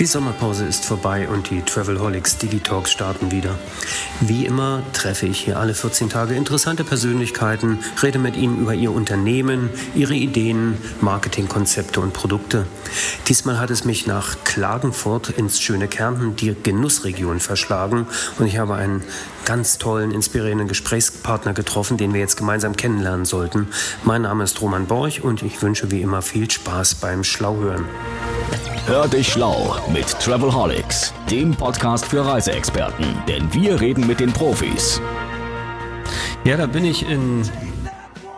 Die Sommerpause ist vorbei und die Travelholics Digitalks starten wieder. Wie immer treffe ich hier alle 14 Tage interessante Persönlichkeiten, rede mit ihnen über ihr Unternehmen, ihre Ideen, Marketingkonzepte und Produkte. Diesmal hat es mich nach Klagenfurt ins schöne Kärnten, die Genussregion, verschlagen und ich habe einen ganz tollen, inspirierenden Gesprächspartner getroffen, den wir jetzt gemeinsam kennenlernen sollten. Mein Name ist Roman Borch und ich wünsche wie immer viel Spaß beim Schlauhören. Hör dich schlau mit Travelholics, dem Podcast für Reiseexperten, denn wir reden mit den Profis. Ja, da bin ich in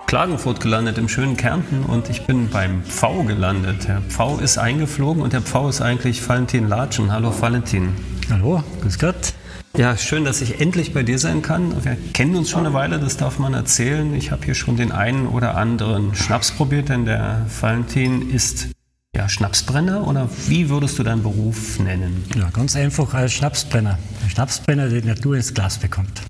Klagenfurt gelandet, im schönen Kärnten und ich bin beim Pfau gelandet. Der Pfau ist eingeflogen und der Pfau ist eigentlich Valentin Latschen. Hallo Valentin. Hallo, grüß Gott. Ja, schön, dass ich endlich bei dir sein kann. Wir kennen uns schon eine Weile, das darf man erzählen. Ich habe hier schon den einen oder anderen Schnaps probiert, denn der Valentin ist ja, Schnapsbrenner oder wie würdest du deinen Beruf nennen? Ja, ganz einfach als Schnapsbrenner. Ein Schnapsbrenner, der die Natur ins Glas bekommt.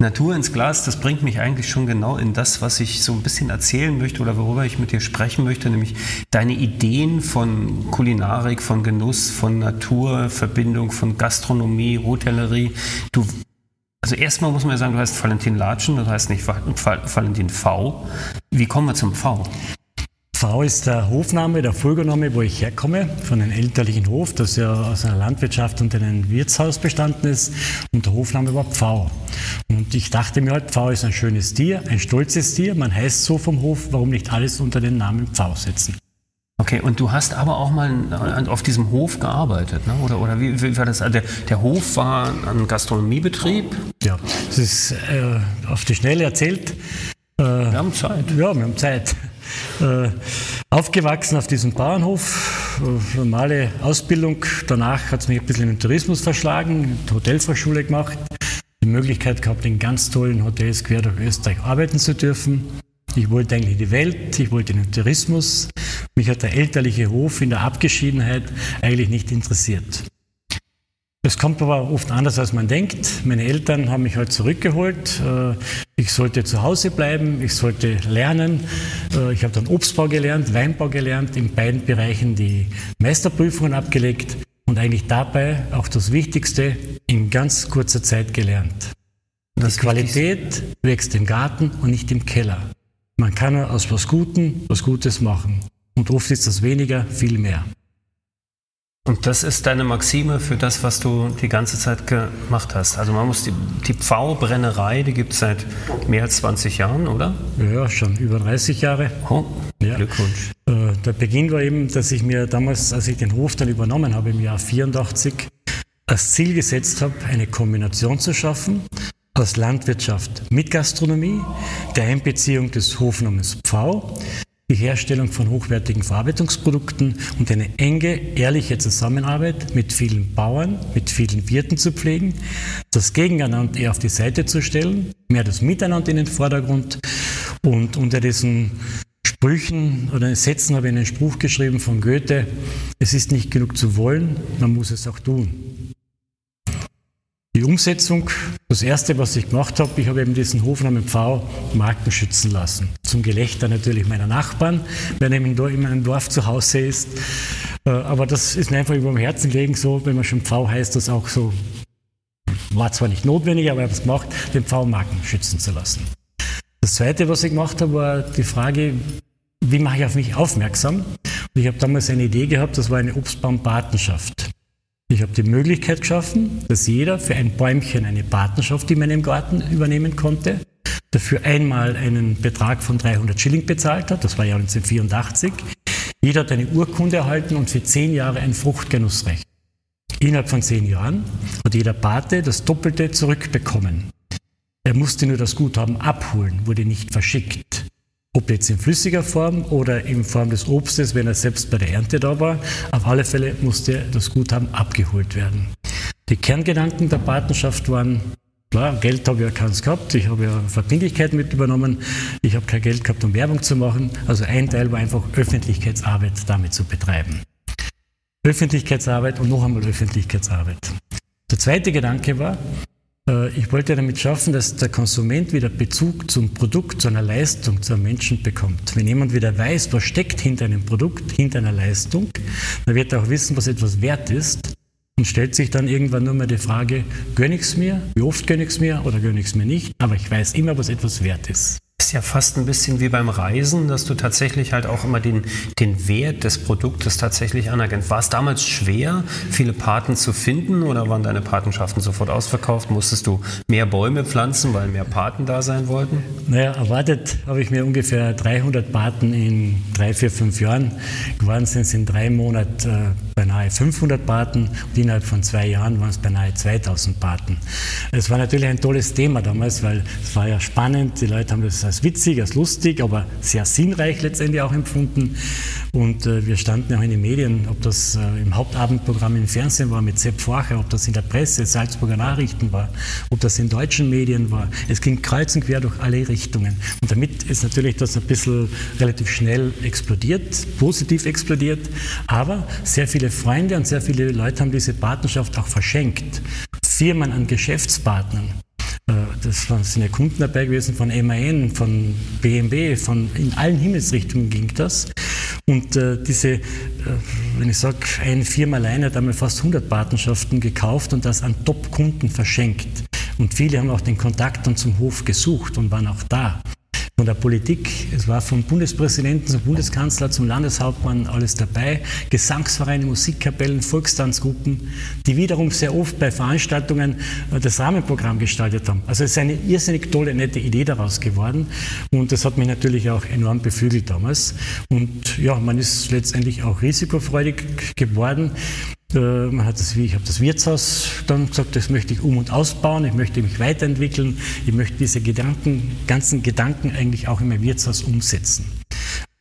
Natur ins Glas, das bringt mich eigentlich schon genau in das, was ich so ein bisschen erzählen möchte oder worüber ich mit dir sprechen möchte, nämlich deine Ideen von Kulinarik, von Genuss, von Natur, Verbindung, von Gastronomie, Hotellerie. Du, also erstmal muss man ja sagen, du heißt Valentin Latschen, das heißt nicht Valentin V. Wie kommen wir zum V? V ist der Hofname, der Folgername, wo ich herkomme, von einem elterlichen Hof, das ja aus einer Landwirtschaft und einem Wirtshaus bestanden ist. Und der Hofname war Pfau. Und ich dachte mir halt, Pfau ist ein schönes Tier, ein stolzes Tier. Man heißt so vom Hof, warum nicht alles unter den Namen Pfau setzen? Okay, und du hast aber auch mal auf diesem Hof gearbeitet, ne? oder, oder wie, wie war das? Der, der, Hof war ein Gastronomiebetrieb? Ja, das ist äh, auf die Schnelle erzählt. Äh, wir haben Zeit. Ja, wir haben Zeit. Äh, aufgewachsen auf diesem Bauernhof, äh, normale Ausbildung. Danach hat es mich ein bisschen in den Tourismus verschlagen, Hotelfachschule gemacht, die Möglichkeit gehabt, in ganz tollen Hotels quer durch Österreich arbeiten zu dürfen. Ich wollte eigentlich die Welt, ich wollte den Tourismus. Mich hat der elterliche Hof in der Abgeschiedenheit eigentlich nicht interessiert. Es kommt aber oft anders, als man denkt. Meine Eltern haben mich halt zurückgeholt. Äh, ich sollte zu Hause bleiben, ich sollte lernen. Äh, ich habe dann Obstbau gelernt, Weinbau gelernt, in beiden Bereichen die Meisterprüfungen abgelegt und eigentlich dabei auch das Wichtigste in ganz kurzer Zeit gelernt. Das die Qualität wächst im Garten und nicht im Keller. Man kann aus was Gutem was Gutes machen. Und oft ist das weniger viel mehr. Und das ist deine Maxime für das, was du die ganze Zeit gemacht hast. Also man muss die, die Pfau-Brennerei, die gibt es seit mehr als 20 Jahren, oder? Ja, schon über 30 Jahre. Oh, ja. Glückwunsch. Äh, der Beginn war eben, dass ich mir damals, als ich den Hof dann übernommen habe im Jahr 84, als Ziel gesetzt habe, eine Kombination zu schaffen aus Landwirtschaft mit Gastronomie, der Einbeziehung des Hofnamens Pfau, die Herstellung von hochwertigen Verarbeitungsprodukten und eine enge, ehrliche Zusammenarbeit mit vielen Bauern, mit vielen Wirten zu pflegen, das Gegeneinander eher auf die Seite zu stellen, mehr das Miteinander in den Vordergrund und unter diesen Sprüchen oder Sätzen habe ich einen Spruch geschrieben von Goethe, es ist nicht genug zu wollen, man muss es auch tun. Die Umsetzung, das erste, was ich gemacht habe, ich habe eben diesen Hofnamen Pfau Marken schützen lassen. Zum Gelächter natürlich meiner Nachbarn, wer nämlich in meinem Dorf zu Hause ist. Äh, aber das ist mir einfach über dem Herzen gelegen, so, wenn man schon Pfau heißt, das auch so, war zwar nicht notwendig, aber ich habe es gemacht, den Pfau Marken schützen zu lassen. Das zweite, was ich gemacht habe, war die Frage, wie mache ich auf mich aufmerksam? Und ich habe damals eine Idee gehabt, das war eine Obstbaumpatenschaft. Ich habe die Möglichkeit geschaffen, dass jeder für ein Bäumchen eine Partnerschaft in meinem Garten übernehmen konnte, dafür einmal einen Betrag von 300 Schilling bezahlt hat, das war ja 1984. Jeder hat eine Urkunde erhalten und für zehn Jahre ein Fruchtgenussrecht. Innerhalb von zehn Jahren hat jeder Pate das Doppelte zurückbekommen. Er musste nur das Guthaben abholen, wurde nicht verschickt. Ob jetzt in flüssiger Form oder in Form des Obstes, wenn er selbst bei der Ernte da war. Auf alle Fälle musste das Guthaben abgeholt werden. Die Kerngedanken der Partnerschaft waren, klar, Geld habe ich ja keins gehabt, ich habe ja Verbindlichkeiten mit übernommen, ich habe kein Geld gehabt, um Werbung zu machen. Also ein Teil war einfach Öffentlichkeitsarbeit damit zu betreiben. Öffentlichkeitsarbeit und noch einmal Öffentlichkeitsarbeit. Der zweite Gedanke war, ich wollte damit schaffen, dass der Konsument wieder Bezug zum Produkt, zu einer Leistung, zu einem Menschen bekommt. Wenn jemand wieder weiß, was steckt hinter einem Produkt, hinter einer Leistung, dann wird er auch wissen, was etwas wert ist und stellt sich dann irgendwann nur mal die Frage, gönne ich es mir, wie oft gönne ich es mir oder gönne ich es mir nicht, aber ich weiß immer, was etwas wert ist ist ja fast ein bisschen wie beim Reisen, dass du tatsächlich halt auch immer den, den Wert des Produktes tatsächlich anerkennst. War es damals schwer, viele Paten zu finden oder waren deine Patenschaften sofort ausverkauft? Musstest du mehr Bäume pflanzen, weil mehr Paten da sein wollten? Naja, erwartet habe ich mir ungefähr 300 Paten in drei, vier, fünf Jahren. Geworden sind es in drei Monaten äh, beinahe 500 Paten und innerhalb von zwei Jahren waren es beinahe 2000 Paten. Es war natürlich ein tolles Thema damals, weil es war ja spannend, die Leute haben das als witzig, als lustig, aber sehr sinnreich letztendlich auch empfunden. Und äh, wir standen auch in den Medien, ob das äh, im Hauptabendprogramm im Fernsehen war mit Sepp Forcher, ob das in der Presse, Salzburger Nachrichten war, ob das in deutschen Medien war. Es ging kreuz und quer durch alle Richtungen. Und damit ist natürlich das ein bisschen relativ schnell explodiert, positiv explodiert. Aber sehr viele Freunde und sehr viele Leute haben diese Partnerschaft auch verschenkt. Firmen an Geschäftspartnern. Äh, das sind ja Kunden dabei gewesen von MAN, von BMW, von in allen Himmelsrichtungen ging das. Und äh, diese, äh, wenn ich sage, eine Firma alleine hat einmal fast 100 Patenschaften gekauft und das an Top-Kunden verschenkt. Und viele haben auch den Kontakt dann zum Hof gesucht und waren auch da von der Politik. Es war vom Bundespräsidenten zum Bundeskanzler zum Landeshauptmann alles dabei. Gesangsvereine, Musikkapellen, Volkstanzgruppen, die wiederum sehr oft bei Veranstaltungen äh, das Rahmenprogramm gestaltet haben. Also es ist eine irrsinnig tolle, nette Idee daraus geworden. Und das hat mich natürlich auch enorm beflügelt damals. Und ja, man ist letztendlich auch risikofreudig geworden. Äh, man hat das, ich habe das Wirtshaus dann gesagt, das möchte ich um- und ausbauen, ich möchte mich weiterentwickeln, ich möchte diese Gedanken, ganzen Gedanken eigentlich auch in mein Wirtshaus umsetzen.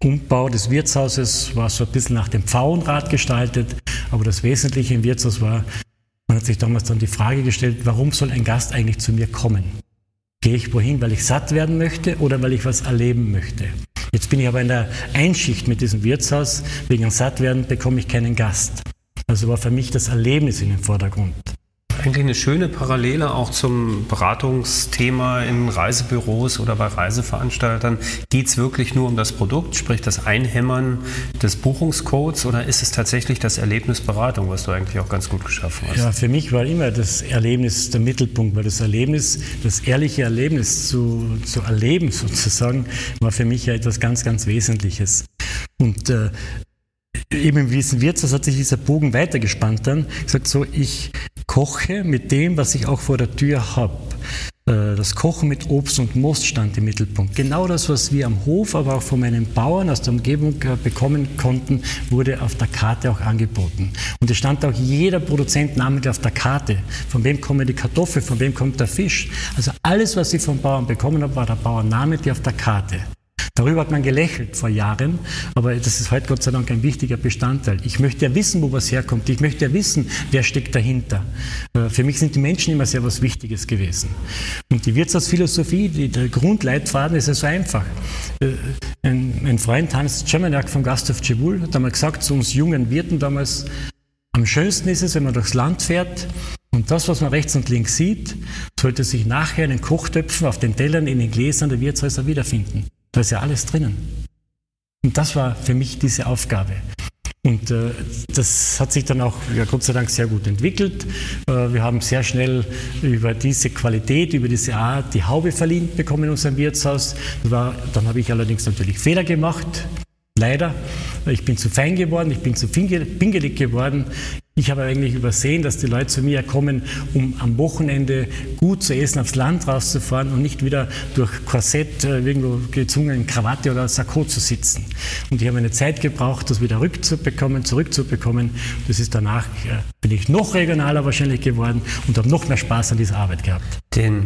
Umbau des Wirtshauses war so ein bisschen nach dem Pfauenrad gestaltet, aber das Wesentliche im Wirtshaus war, man hat sich damals dann die Frage gestellt, warum soll ein Gast eigentlich zu mir kommen? Gehe ich wohin, weil ich satt werden möchte oder weil ich was erleben möchte? Jetzt bin ich aber in der Einschicht mit diesem Wirtshaus, wegen Sattwerden bekomme ich keinen Gast. Also war für mich das Erlebnis in den Vordergrund. Eigentlich eine schöne Parallele auch zum Beratungsthema in Reisebüros oder bei Reiseveranstaltern. Geht es wirklich nur um das Produkt, sprich das Einhämmern des Buchungscodes oder ist es tatsächlich das Erlebnis Beratung, was du eigentlich auch ganz gut geschaffen hast? Ja, für mich war immer das Erlebnis der Mittelpunkt, weil das Erlebnis, das ehrliche Erlebnis zu, zu erleben sozusagen, war für mich ja etwas ganz, ganz Wesentliches. Und äh, eben im Wiesen Wirtshaus hat sich dieser Bogen weitergespannt dann. Gesagt so, ich koche mit dem, was ich auch vor der Tür habe. Äh, das Kochen mit Obst und Most stand im Mittelpunkt. Genau das, was wir am Hof, aber auch von meinen Bauern aus der Umgebung äh, bekommen konnten, wurde auf der Karte auch angeboten. Und es stand auch jeder Produzent namentlich auf der Karte. Von wem kommen die Kartoffeln, von wem kommt der Fisch. Also alles, was ich vom Bauern bekommen habe, war der Bauer namentlich auf der Karte. Darüber hat man gelächelt vor Jahren, aber das ist heute Gott sei Dank ein wichtiger Bestandteil. Ich möchte ja wissen, wo was herkommt. Ich möchte ja wissen, wer steckt dahinter. Äh, für mich sind die Menschen immer sehr was Wichtiges gewesen. Und die Wirtschaftsphilosophie, die, der Grundleitfaden ist ja so einfach. Äh, ein, ein Freund, Hans Czemeniak vom Gasthof Cebul, hat einmal gesagt zu uns jungen Wirten damals, am schönsten ist es, wenn man durchs Land fährt und das, was man rechts und links sieht, sollte sich nachher in den Kochtöpfen, auf den Tellern, in den Gläsern der Wirtshäuser wiederfinden. Da ist ja alles drinnen. Und das war für mich diese Aufgabe. Und äh, das hat sich dann auch, ja, Gott sei Dank, sehr gut entwickelt. Äh, wir haben sehr schnell über diese Qualität, über diese Art die Haube verliehen bekommen in unserem Wirtshaus. War, dann habe ich allerdings natürlich Fehler gemacht, leider. Ich bin zu fein geworden, ich bin zu pingelig geworden. Ich habe eigentlich übersehen, dass die Leute zu mir kommen, um am Wochenende gut zu essen, aufs Land rauszufahren und nicht wieder durch Korsett, äh, irgendwo gezwungen, Krawatte oder Sakko zu sitzen. Und ich habe eine Zeit gebraucht, das wieder rückzubekommen, zurückzubekommen. Das ist danach, äh, bin ich noch regionaler wahrscheinlich geworden und habe noch mehr Spaß an dieser Arbeit gehabt. Den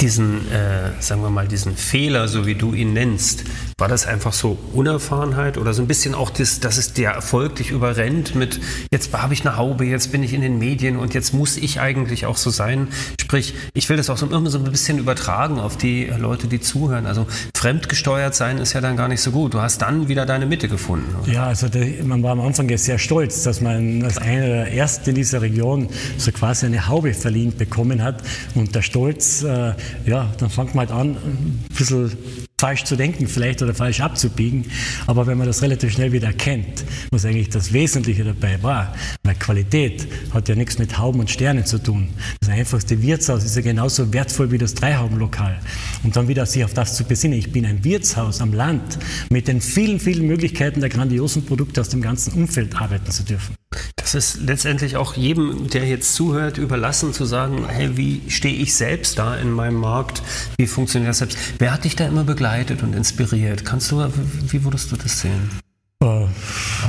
diesen, äh, sagen wir mal, diesen Fehler, so wie du ihn nennst, war das einfach so Unerfahrenheit oder so ein bisschen auch das, dass es der Erfolg dich überrennt mit, jetzt habe ich eine Haube, jetzt bin ich in den Medien und jetzt muss ich eigentlich auch so sein. Sprich, ich will das auch so immer so ein bisschen übertragen auf die Leute, die zuhören. Also fremdgesteuert sein ist ja dann gar nicht so gut. Du hast dann wieder deine Mitte gefunden. Oder? Ja, also der, man war am Anfang sehr stolz, dass man als einer der Ersten in dieser Region so quasi eine Haube verliehen bekommen hat und der Stolz, äh, ja, dann fängt man halt an, ein bisschen falsch zu denken vielleicht oder falsch abzubiegen. Aber wenn man das relativ schnell wieder erkennt, was eigentlich das Wesentliche dabei war, weil Qualität hat ja nichts mit Hauben und Sternen zu tun. Das einfachste Wirtshaus ist ja genauso wertvoll wie das Dreihaubenlokal. Und dann wieder sich auf das zu besinnen. Ich bin ein Wirtshaus am Land mit den vielen, vielen Möglichkeiten der grandiosen Produkte aus dem ganzen Umfeld arbeiten zu dürfen. Das ist letztendlich auch jedem, der jetzt zuhört, überlassen zu sagen, hey, wie stehe ich selbst da in meinem Markt? Wie funktioniert das selbst? Wer hat dich da immer begleitet und inspiriert? Kannst du, wie würdest du das sehen?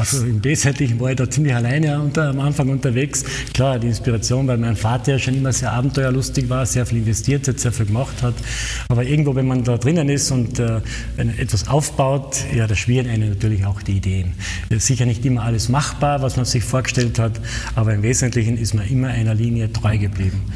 Also im Wesentlichen war ich da ziemlich alleine unter, am Anfang unterwegs. Klar, die Inspiration, weil mein Vater ja schon immer sehr abenteuerlustig war, sehr viel investiert hat, sehr viel gemacht hat. Aber irgendwo, wenn man da drinnen ist und äh, etwas aufbaut, ja, da schwirren einen natürlich auch die Ideen. Sicher nicht immer alles machbar, was man sich vorgestellt hat, aber im Wesentlichen ist man immer einer Linie treu geblieben.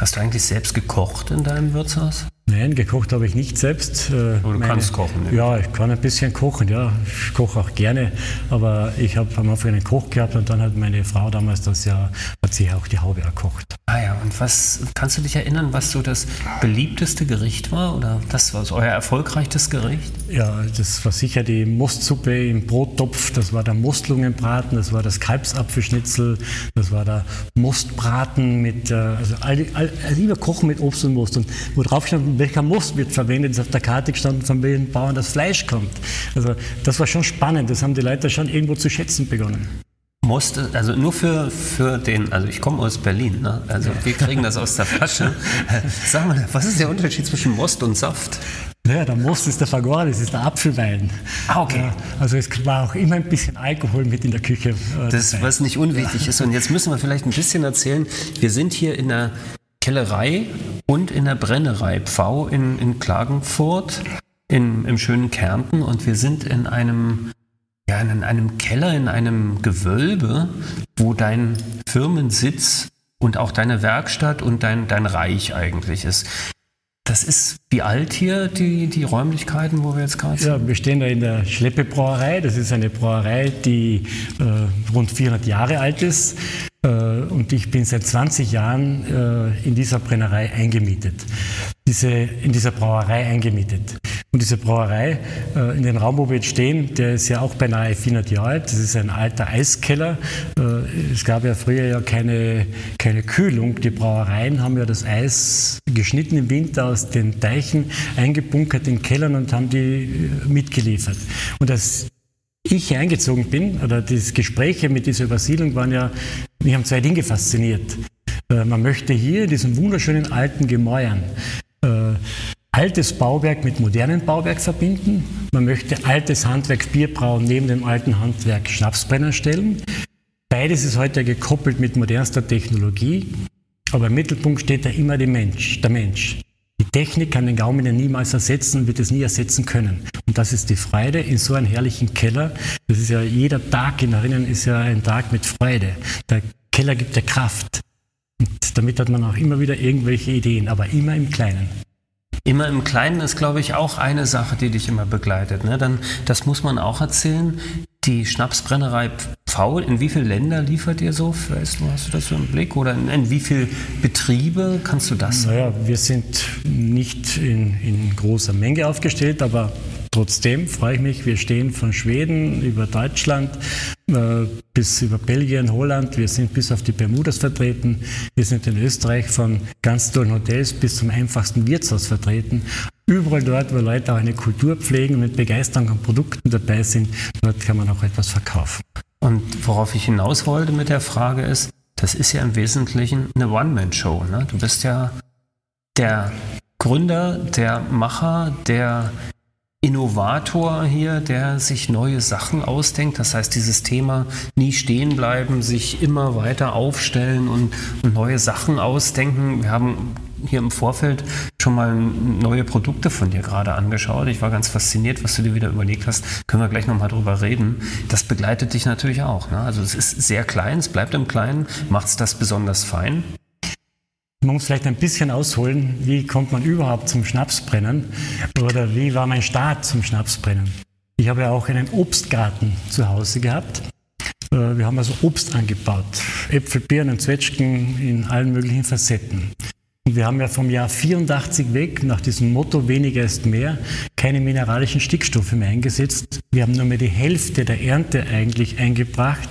Hast du eigentlich selbst gekocht in deinem Wirtshaus? Nein, gekocht habe ich nicht selbst. Äh, aber du meine, kannst kochen, ne? Ja, ich kann ein bisschen kochen, ja. Ich koche auch gerne. Aber ich habe am Anfang einen Koch gehabt und dann hat meine Frau damals das ja, hat sich auch die Haube erkocht. Ah ja, und was, kannst du dich erinnern, was so das beliebteste Gericht war oder das war euer erfolgreichstes Gericht? Ja, das war sicher die Mostsuppe im Brottopf, das war der Mostlungenbraten, das war das Kalbsapfelschnitzel, das war der Mostbraten mit, äh, also, all, all, also lieber Kochen mit Obst und Most. Und wo drauf stand, welcher Most wird verwendet, ist auf der Karte gestanden, von welchen Bauern das Fleisch kommt. Also das war schon spannend, das haben die Leute schon irgendwo zu schätzen begonnen. Most, also nur für, für den, also ich komme aus Berlin, ne? also wir kriegen das aus der Flasche. Sag mal, was ist der Unterschied zwischen Most und Saft? Ja, der Most ist der Fagor, das ist der Apfelwein. Ah, okay. Ja, also es war auch immer ein bisschen Alkohol mit in der Küche. Äh, das, was nicht unwichtig ist. Und jetzt müssen wir vielleicht ein bisschen erzählen, wir sind hier in der Kellerei und in der Brennerei Pfau in, in Klagenfurt in, im schönen Kärnten und wir sind in einem, ja, in einem Keller, in einem Gewölbe, wo dein Firmensitz und auch deine Werkstatt und dein, dein Reich eigentlich ist. Das ist wie alt hier, die, die Räumlichkeiten, wo wir jetzt gerade sind? Ja, wir stehen da in der Schleppebrauerei. Das ist eine Brauerei, die äh, rund 400 Jahre alt ist. Äh, und ich bin seit 20 Jahren äh, in dieser Brennerei eingemietet, diese, in dieser Brauerei eingemietet. Und diese Brauerei, äh, in den Raum, wo wir jetzt stehen, der ist ja auch beinahe 400 Jahre alt. Das ist ein alter Eiskeller. Es gab ja früher ja keine, keine Kühlung. Die Brauereien haben ja das Eis geschnitten im Winter aus den Teichen, eingebunkert in Kellern und haben die mitgeliefert. Und das ich hier eingezogen bin, oder die Gespräche mit dieser Übersiedlung waren ja, mich haben zwei Dinge fasziniert. Äh, man möchte hier in diesen wunderschönen alten Gemäuern äh, altes Bauwerk mit modernem Bauwerk verbinden. Man möchte altes Handwerk Bierbrauen neben dem alten Handwerk Schnapsbrenner stellen. Beides ist heute gekoppelt mit modernster Technologie, aber im Mittelpunkt steht da immer der Mensch, der Mensch. Technik kann den Gaumen ja niemals ersetzen und wird es nie ersetzen können. Und das ist die Freude in so einem herrlichen Keller. Das ist ja jeder Tag in drinnen ist ja ein Tag mit Freude. Der Keller gibt ja Kraft. Und damit hat man auch immer wieder irgendwelche Ideen, aber immer im Kleinen. Immer im Kleinen ist, glaube ich, auch eine Sache, die dich immer begleitet. Ne? Dann, das muss man auch erzählen. Die Schnapsbrennerei Pfau, in wie viele Länder liefert ihr so? Du, hast du das so im Blick? Oder in, in wie viele Betriebe kannst du das? Naja, wir sind nicht in, in großer Menge aufgestellt, aber Trotzdem freue ich mich, wir stehen von Schweden über Deutschland äh, bis über Belgien, Holland, wir sind bis auf die Bermudas vertreten, wir sind in Österreich von ganz tollen Hotels bis zum einfachsten Wirtshaus vertreten. Überall dort, wo Leute auch eine Kultur pflegen und mit Begeisterung an Produkten dabei sind, dort kann man auch etwas verkaufen. Und worauf ich hinaus wollte mit der Frage ist, das ist ja im Wesentlichen eine One-Man-Show. Ne? Du bist ja der Gründer, der Macher, der Innovator hier, der sich neue Sachen ausdenkt. Das heißt, dieses Thema nie stehen bleiben, sich immer weiter aufstellen und, und neue Sachen ausdenken. Wir haben hier im Vorfeld schon mal neue Produkte von dir gerade angeschaut. Ich war ganz fasziniert, was du dir wieder überlegt hast. Können wir gleich nochmal drüber reden. Das begleitet dich natürlich auch. Ne? Also es ist sehr klein, es bleibt im Kleinen. Macht es das besonders fein? Man muss vielleicht ein bisschen ausholen, wie kommt man überhaupt zum Schnapsbrennen oder wie war mein Start zum Schnapsbrennen. Ich habe ja auch einen Obstgarten zu Hause gehabt. Äh, wir haben also Obst angebaut, Äpfel, Birnen, Zwetschgen in allen möglichen Facetten. Und Und wir haben ja vom Jahr 84 weg, nach diesem Motto weniger ist mehr, keine mineralischen Stickstoffe mehr eingesetzt. Wir haben nur mehr die Hälfte der Ernte eigentlich eingebracht.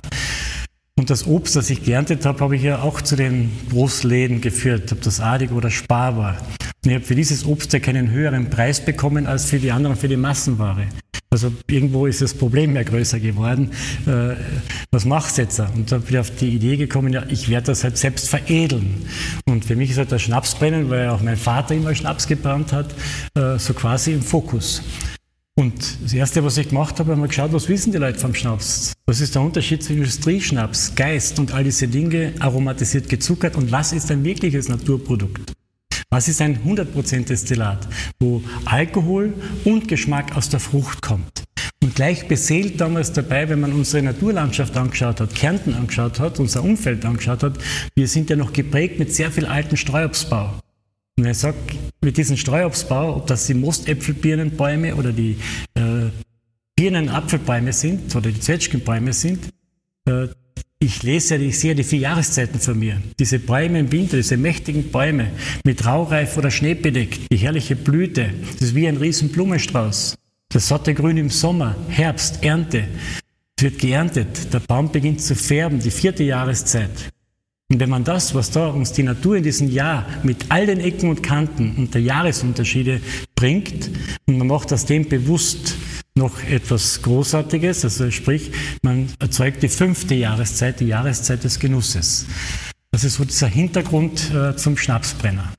Und das Obst, das ich geerntet habe, habe ich ja auch zu den Großläden geführt, ob das Adig oder Spar war. Und ich habe für dieses Obst ja keinen höheren Preis bekommen als für die anderen, für die Massenware. Also irgendwo ist das Problem ja größer geworden. Äh, was machst du jetzt? Und da bin ich auf die Idee gekommen, ja, ich werde das halt selbst veredeln. Und für mich ist halt das Schnapsbrennen, weil auch mein Vater immer Schnaps gebrannt hat, äh, so quasi im Fokus. Und das Erste, was ich gemacht habe, habe ich geschaut, was wissen die Leute vom Schnaps? Was ist der Unterschied zwischen Industrieschnaps, Geist und all diese Dinge, aromatisiert gezuckert und was ist ein wirkliches Naturprodukt? Was ist ein 100% Destillat, wo Alkohol und Geschmack aus der Frucht kommt? Und gleich beseelt damals dabei, wenn man unsere Naturlandschaft angeschaut hat, Kärnten angeschaut hat, unser Umfeld angeschaut hat, wir sind ja noch geprägt mit sehr viel alten Streuobstbau. Und er sagt, mit diesem Streuobstbau, ob das die Mostäpfelbirnenbäume oder die äh, Birnenapfelbäume sind oder die Zwetschgenbäume sind, äh, ich lese ja, ich sehe die vier Jahreszeiten vor mir. Diese Bäume im Winter, diese mächtigen Bäume mit Raureif oder Schnee bedeckt, die herrliche Blüte, das ist wie ein riesen Blumenstrauß. Das satte Grün im Sommer, Herbst, Ernte. Es wird geerntet, der Baum beginnt zu färben, die vierte Jahreszeit. Und wenn man das, was da uns die Natur in diesem Jahr mit all den Ecken und Kanten und der Jahresunterschiede bringt, und man macht das dem bewusst, noch etwas Großartiges, also sprich, man erzeugt die fünfte Jahreszeit, die Jahreszeit des Genusses. Das ist so dieser Hintergrund äh, zum Schnapsbrenner.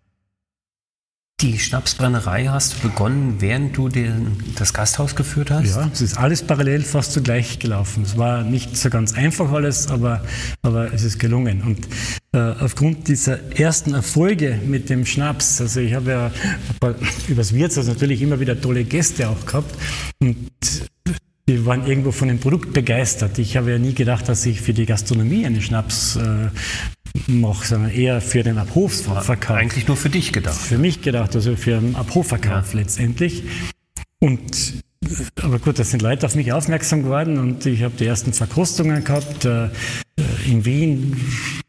Die Schnapsbrennerei hast du begonnen, während du den, das Gasthaus geführt hast? Ja, es ist alles parallel fast zugleich gelaufen. Es war nicht so ganz einfach alles, aber, aber es ist gelungen. Und äh, aufgrund dieser ersten Erfolge mit dem Schnaps, also ich habe ja übers Wirtshaus natürlich immer wieder tolle Gäste auch gehabt und die waren irgendwo von dem Produkt begeistert. Ich habe ja nie gedacht, dass ich für die Gastronomie einen Schnaps äh, mache, sondern eher für den Abhofverkauf. Eigentlich nur für dich gedacht. Für mich gedacht, also für den Abhofverkauf ja. letztendlich. Und aber gut, da sind Leute auf mich aufmerksam geworden und ich habe die ersten Verkrustungen gehabt. Äh, in Wien,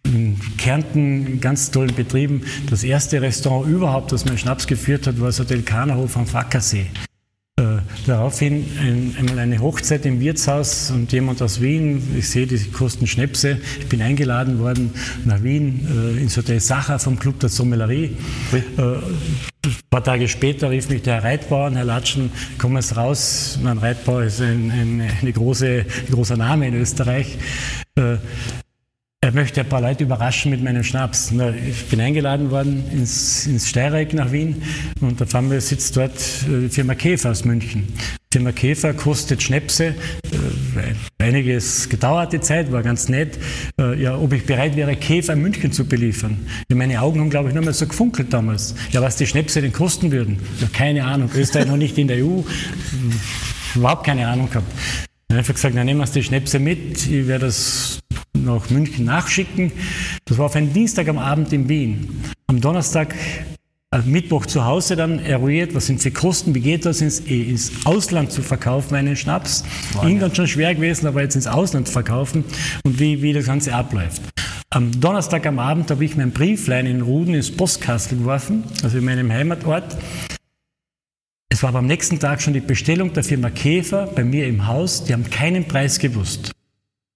in Kärnten, ganz tollen Betrieben. Das erste Restaurant überhaupt, das mein Schnaps geführt hat, war das Hotel Kanerhof am Fackersee. Äh, daraufhin ein, einmal eine Hochzeit im Wirtshaus und jemand aus Wien, ich sehe, die kosten Schnäpse. Ich bin eingeladen worden nach Wien äh, ins Hotel Sacher vom Club der Sommellerie. Äh, ein paar Tage später rief mich der Herr Reitbauer, Herr Latschen, kommen Sie raus. Mein Reitbauer ist ein, ein, eine große, ein großer Name in Österreich. Äh, er möchte ein paar Leute überraschen mit meinem Schnaps. Ich bin eingeladen worden ins, ins Steireck nach Wien und auf einmal sitzt dort äh, die Firma Käfer aus München. Die Firma Käfer kostet Schnäpse. Äh, einiges gedauert die Zeit, war ganz nett. Äh, ja, ob ich bereit wäre, Käfer in München zu beliefern. Ja, meine Augen haben, glaube ich, nur mal so gefunkelt damals. Ja, was die Schnäpse denn kosten würden. Ja, keine Ahnung. Österreich noch nicht in der EU. Überhaupt keine Ahnung gehabt. Ich habe einfach gesagt, na, nehmen wir die Schnäpse mit. Ich werde das nach München nachschicken. Das war auf einen Dienstag am Abend in Wien. Am Donnerstag, äh, Mittwoch zu Hause dann eruiert, was sind für Kosten, wie geht das ins, ins Ausland zu verkaufen, einen Schnaps. Wow, England schon schwer gewesen, aber jetzt ins Ausland verkaufen und wie, wie das Ganze abläuft. Am Donnerstag am Abend habe ich mein Brieflein in Ruden ins Postkastel geworfen, also in meinem Heimatort. Es war aber am nächsten Tag schon die Bestellung der Firma Käfer bei mir im Haus. Die haben keinen Preis gewusst.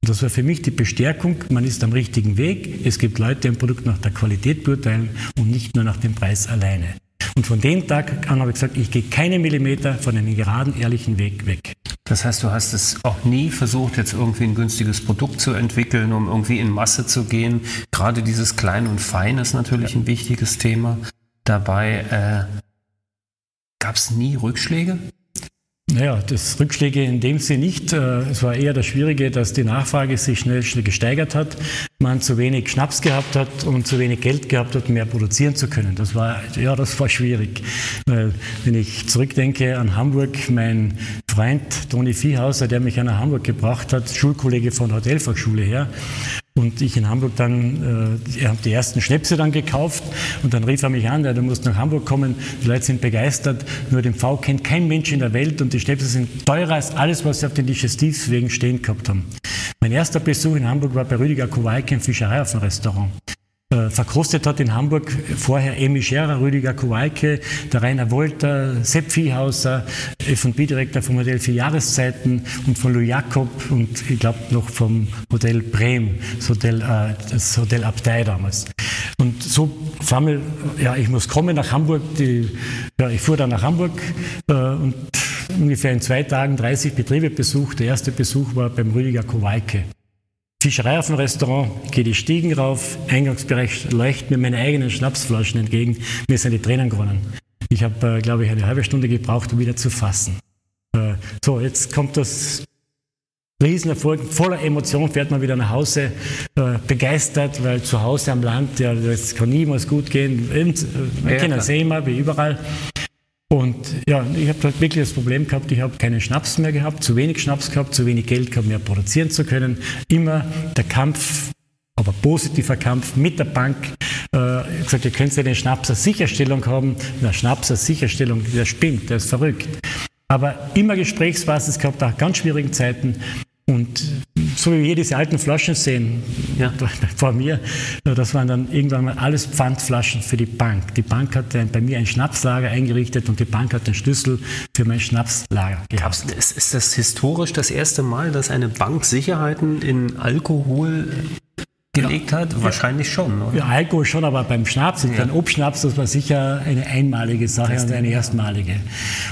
Und das war für mich die Bestärkung, man ist am richtigen Weg. Es gibt Leute, die ein Produkt nach der Qualität beurteilen und nicht nur nach dem Preis alleine. Und von dem Tag an habe ich gesagt, ich gehe keine Millimeter von einem geraden, ehrlichen Weg weg. Das heißt, du hast es auch nie versucht, jetzt irgendwie ein günstiges Produkt zu entwickeln, um irgendwie in Masse zu gehen. Gerade dieses Klein und Fein ist natürlich ein wichtiges Thema. Dabei äh, gab es nie Rückschläge? Naja, das Rückschläge in dem Sinne nicht. Äh, es war eher das Schwierige, dass die Nachfrage sich schnell, schnell gesteigert hat, man zu wenig Schnaps gehabt hat und zu wenig Geld gehabt hat, mehr produzieren zu können. Das war, ja, das war schwierig. Weil, wenn ich zurückdenke an Hamburg, mein Freund Toni Viehhauser, der mich nach Hamburg gebracht hat, Schulkollege von der Hotelfachschule her, und ich in Hamburg dann, äh, ich habe die ersten Schnäpse dann gekauft und dann rief er mich an, ja, du musst nach Hamburg kommen, die Leute sind begeistert, nur den V kennt kein Mensch in der Welt und die Schnäpse sind teurer als alles, was sie auf den Digestivwegen stehen gehabt haben. Mein erster Besuch in Hamburg war bei Rüdiger Kowalke im Fischereihafenrestaurant. Äh, verkostet hat in Hamburg vorher Emi Scherer, Rüdiger Kowalke, der Rainer Wolter, Sepp Viehhauser, F&B-Direktor vom Modell für Jahreszeiten und von Louis Jakob und ich glaube noch vom Hotel Brehm, das Hotel, äh, das Hotel Abtei damals. Und so Formel, ja, ich muss kommen nach Hamburg, die, ja, ich fuhr dann nach Hamburg äh, und ungefähr in zwei Tagen 30 Betriebe besucht. Der erste Besuch war beim Rüdiger Kowalke. Fischerei auf dem Restaurant, gehe die Stiegen rauf, Eingangsbereich leuchten mir meine eigenen Schnapsflaschen entgegen, mir sind die Tränen gewonnen. Ich habe, äh, glaube ich, eine halbe Stunde gebraucht, um wieder zu fassen. Äh, so, jetzt kommt das Riesenerfolg, voller Emotion fährt man wieder nach Hause, äh, begeistert, weil zu Hause am Land, ja, das kann niemals gut gehen. Ja, kennt das eh immer, wie überall. Und ja, ich habe halt wirklich das Problem gehabt, ich habe keinen Schnaps mehr gehabt, zu wenig Schnaps gehabt, zu wenig Geld gehabt, mehr produzieren zu können. Immer der Kampf, aber positiver Kampf mit der Bank. Äh, gesagt, ihr könnt ja den Schnaps als Sicherstellung haben. Der Schnaps als Sicherstellung, der spinnt, der ist verrückt. Aber immer Gesprächsbasis gehabt, auch ganz schwierigen Zeiten. Und so wie wir diese alten Flaschen sehen, ja. vor mir, das waren dann irgendwann mal alles Pfandflaschen für die Bank. Die Bank hat bei mir ein Schnapslager eingerichtet und die Bank hat den Schlüssel für mein Schnapslager gehabt. Ist das historisch das erste Mal, dass eine Bank Sicherheiten in Alkohol gelegt ja. hat? Wahrscheinlich schon, oder? Ja, Alkohol schon, aber beim Schnaps, ja. beim Obstschnaps, das war sicher eine einmalige Sache und eine erstmalige.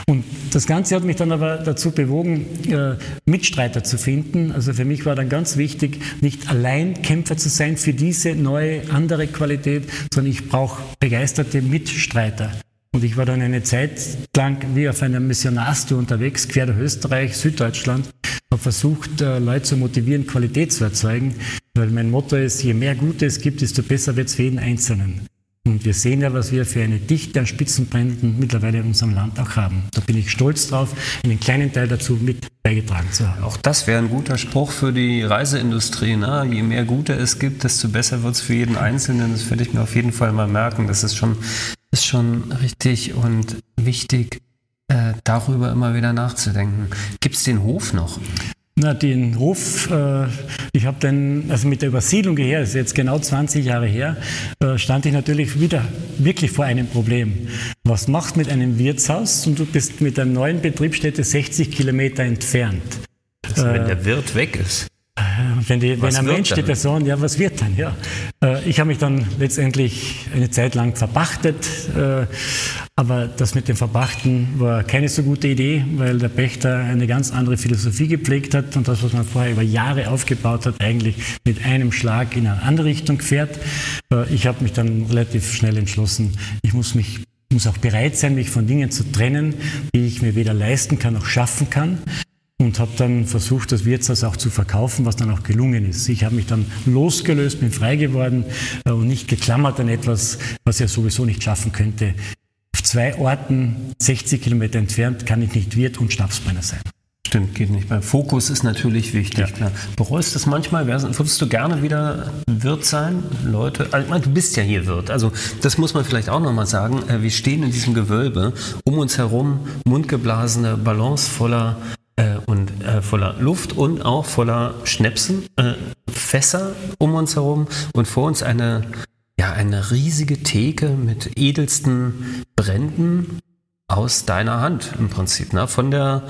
Und das Ganze hat mich dann aber dazu bewogen, äh, Mitstreiter zu finden. Also für mich war dann ganz wichtig, nicht allein Kämpfer zu sein für diese neue, andere Qualität, sondern ich brauche begeisterte Mitstreiter. Und ich war dann eine Zeit lang wie auf einer Missionarstour unterwegs, quer durch Österreich, Süddeutschland, habe versucht, äh, Leute zu motivieren, Qualität zu erzeugen, weil mein Motto ist, je mehr Gute es gibt, desto besser wird es für jeden Einzelnen. Und wir sehen ja, was wir für eine Dichte an Spitzenbränden mittlerweile in unserem Land auch haben. Da bin ich stolz drauf, einen kleinen Teil dazu mit beigetragen zu haben. Auch das wäre ein guter Spruch für die Reiseindustrie. Ne? Je mehr Gute es gibt, desto besser wird es für jeden Einzelnen. Das werde ich mir auf jeden Fall mal merken. Das ist schon, ist schon richtig und wichtig, äh, darüber immer wieder nachzudenken. Gibt es den Hof noch? Na, den Hof, äh, ich habe dann, also mit der Übersiedlung hierher, das ist jetzt genau 20 Jahre her, äh, stand ich natürlich wieder wirklich vor einem Problem. Was macht mit einem Wirtshaus und du bist mit einer neuen Betriebsstätte 60 Kilometer entfernt? Also wenn der Wirt weg ist. Wenn, die, wenn ein Mensch, dann? die Person, ja, was wird dann? Ja. Äh, ich habe mich dann letztendlich eine Zeit lang verpachtet, äh, aber das mit dem Verpachten war keine so gute Idee, weil der Pächter eine ganz andere Philosophie gepflegt hat und das, was man vorher über Jahre aufgebaut hat, eigentlich mit einem Schlag in eine andere Richtung fährt. Äh, ich habe mich dann relativ schnell entschlossen, ich muss mich muss auch bereit sein, mich von Dingen zu trennen, die ich mir weder leisten kann noch schaffen kann und habe dann versucht, das Wirtshaus auch zu verkaufen, was dann auch gelungen ist. Ich habe mich dann losgelöst, bin frei geworden äh, und nicht geklammert an etwas, was ich sowieso nicht schaffen könnte. Auf zwei Orten, 60 Kilometer entfernt, kann ich nicht Wirt und Schnapsbrenner sein. Stimmt, geht nicht. Beim Fokus ist natürlich wichtig. Ja. Bereust du das manchmal? Würdest du gerne wieder Wirt sein? Leute, also, meine, du bist ja hier Wirt. Also das muss man vielleicht auch nochmal sagen. Äh, wir stehen in diesem Gewölbe, um uns herum mundgeblasene Ballons voller äh, und äh, voller Luft und auch voller Schnäpsen, äh, Fässer um uns herum und vor uns eine, ja, eine riesige Theke mit edelsten Bränden aus deiner Hand im Prinzip. Ne? Von der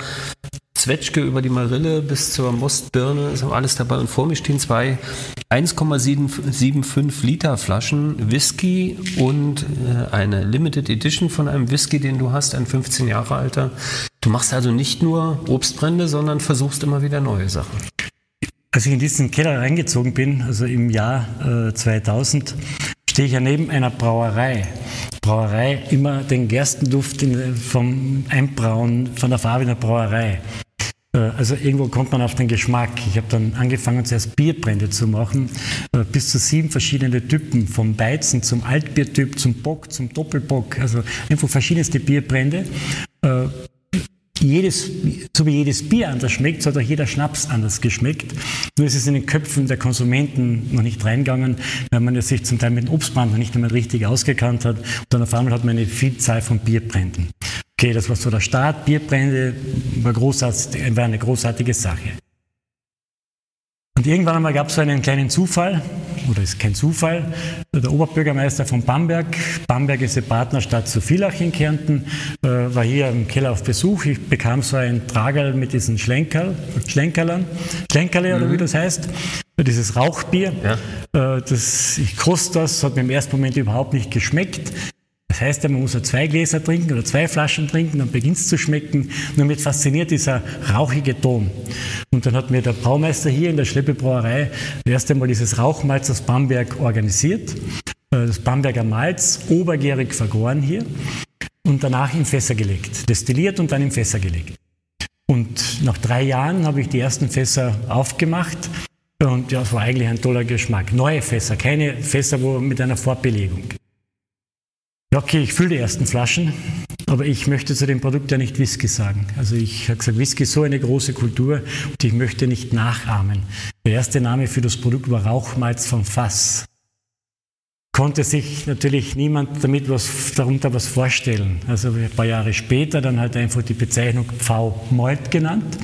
Zwetschge über die Marille bis zur Mostbirne ist alles dabei. Und vor mir stehen zwei 1,75 Liter Flaschen Whisky und äh, eine Limited Edition von einem Whisky, den du hast, ein 15 Jahre alter. Du machst also nicht nur Obstbrände, sondern versuchst immer wieder neue Sachen. Als ich in diesen Keller reingezogen bin, also im Jahr äh, 2000, stehe ich ja neben einer Brauerei. Brauerei immer den Gerstenduft in, vom Einbrauen von der Farbe der Brauerei. Äh, also irgendwo kommt man auf den Geschmack. Ich habe dann angefangen, zuerst Bierbrände zu machen, äh, bis zu sieben verschiedene Typen, vom Beizen zum Altbiertyp, zum Bock, zum Doppelbock, also einfach verschiedenste Bierbrände. Äh, jedes, so wie jedes Bier anders schmeckt, so hat auch jeder Schnaps anders geschmeckt. Nur ist es in den Köpfen der Konsumenten noch nicht reingegangen, weil man sich zum Teil mit dem Obstbrand noch nicht einmal richtig ausgekannt hat. Und dann auf einmal hat man eine Vielzahl von Bierbränden. Okay, das war so der Start. Bierbrände war, war eine großartige Sache. Und irgendwann einmal gab es so einen kleinen Zufall. oder ist kein Zufall, der Oberbürgermeister von Bamberg, Bamberg ist eine Partnerstadt zu Villach in Kärnten, äh, war hier im Keller auf Besuch. Ich bekam so ein Tragerl mit diesen Schlenkerl, Schlenkerlern, Schlenkerle oder mhm. wie das heißt, dieses Rauchbier. Ja. Äh, das, ich koste das, hat mir im ersten Moment überhaupt nicht geschmeckt. Das heißt man muss zwei Gläser trinken oder zwei Flaschen trinken, dann beginnt es zu schmecken. Nur mit fasziniert dieser rauchige Ton. Und dann hat mir der Braumeister hier in der Schleppebrauerei das erste Mal dieses Rauchmalz aus Bamberg organisiert. Äh, das Bamberger Malz, obergärig vergoren hier und danach in Fässer gelegt. Destilliert und dann in Fässer gelegt. Und nach drei Jahren habe ich die ersten Fässer aufgemacht und ja, es war eigentlich ein toller Geschmack. Neue Fässer, keine Fässer wo mit einer Fortbelegung. Okay, ich fülle die ersten Flaschen, aber ich möchte zu dem Produkt ja nicht Whisky sagen. Also ich habe gesagt, Whisky ist so eine große Kultur und ich möchte nicht nachahmen. Der erste Name für das Produkt war Rauchmalz vom Fass. Konnte sich natürlich niemand damit was, darunter was vorstellen. Also ein paar Jahre später dann halt einfach die Bezeichnung Pfau Malt genannt.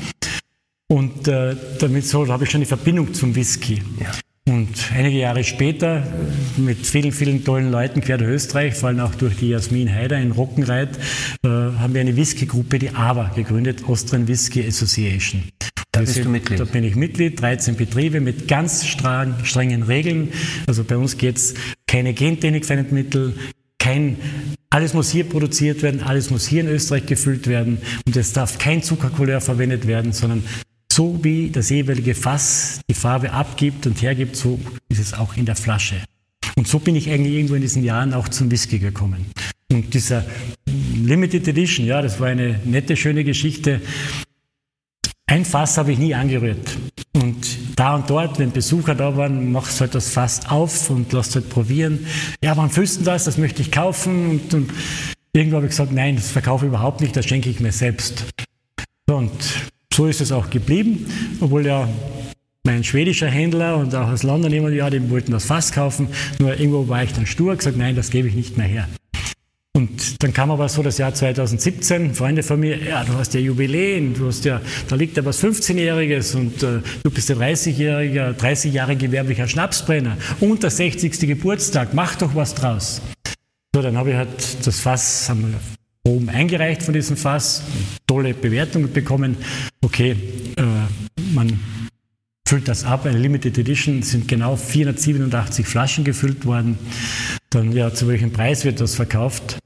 Und äh, damit so habe ich schon die Verbindung zum Whisky. Ja. Und einige Jahre später, mit vielen, vielen tollen Leuten quer durch Österreich, vor allem auch durch die Jasmin Heider in Rockenreit, äh, haben wir eine Whisky-Gruppe, die AWA, gegründet, Austrian Whisky Association. Da bist sind, du Mitglied? Da bin ich Mitglied, 13 Betriebe mit ganz streng, strengen Regeln. Also bei uns geht es keine Gentechnikvermittel, kein, alles muss hier produziert werden, alles muss hier in Österreich gefüllt werden und es darf kein Zuckercouleur verwendet werden, sondern so wie das jeweilige Fass die Farbe abgibt und hergibt, so ist es auch in der Flasche. Und so bin ich eigentlich irgendwo in diesen Jahren auch zum Whisky gekommen. Und dieser Limited Edition, ja, das war eine nette, schöne Geschichte. Ein Fass habe ich nie angerührt. Und da und dort, wenn Besucher da waren, machst du halt das Fass auf und lass halt probieren. Ja, wann füllst du das? Das möchte ich kaufen. Und, und irgendwo habe ich gesagt, nein, das verkaufe ich überhaupt nicht, das schenke ich mir selbst. Und so ist es auch geblieben, obwohl ja mein schwedischer Händler und auch aus London jemand, ja, die wollten das Fass kaufen. Nur irgendwo war ich dann stur, gesagt, nein, das gebe ich nicht mehr her. Und dann kam aber so das Jahr 2017, Freunde von mir, ja, du hast ja Jubiläen, du hast ja, da liegt ja was 15-Jähriges und äh, du bist ja 30-jähriger, 30 Jahre gewerblicher Schnapsbrenner und der 60. Geburtstag, mach doch was draus. So, dann habe ich halt das Fass, haben wir oben eingereicht von diesem Fass, tolle Bewertung bekommen. Okay, äh, man füllt das ab. Eine Limited Edition sind genau 487 Flaschen gefüllt worden. Dann, ja, zu welchem Preis wird das verkauft?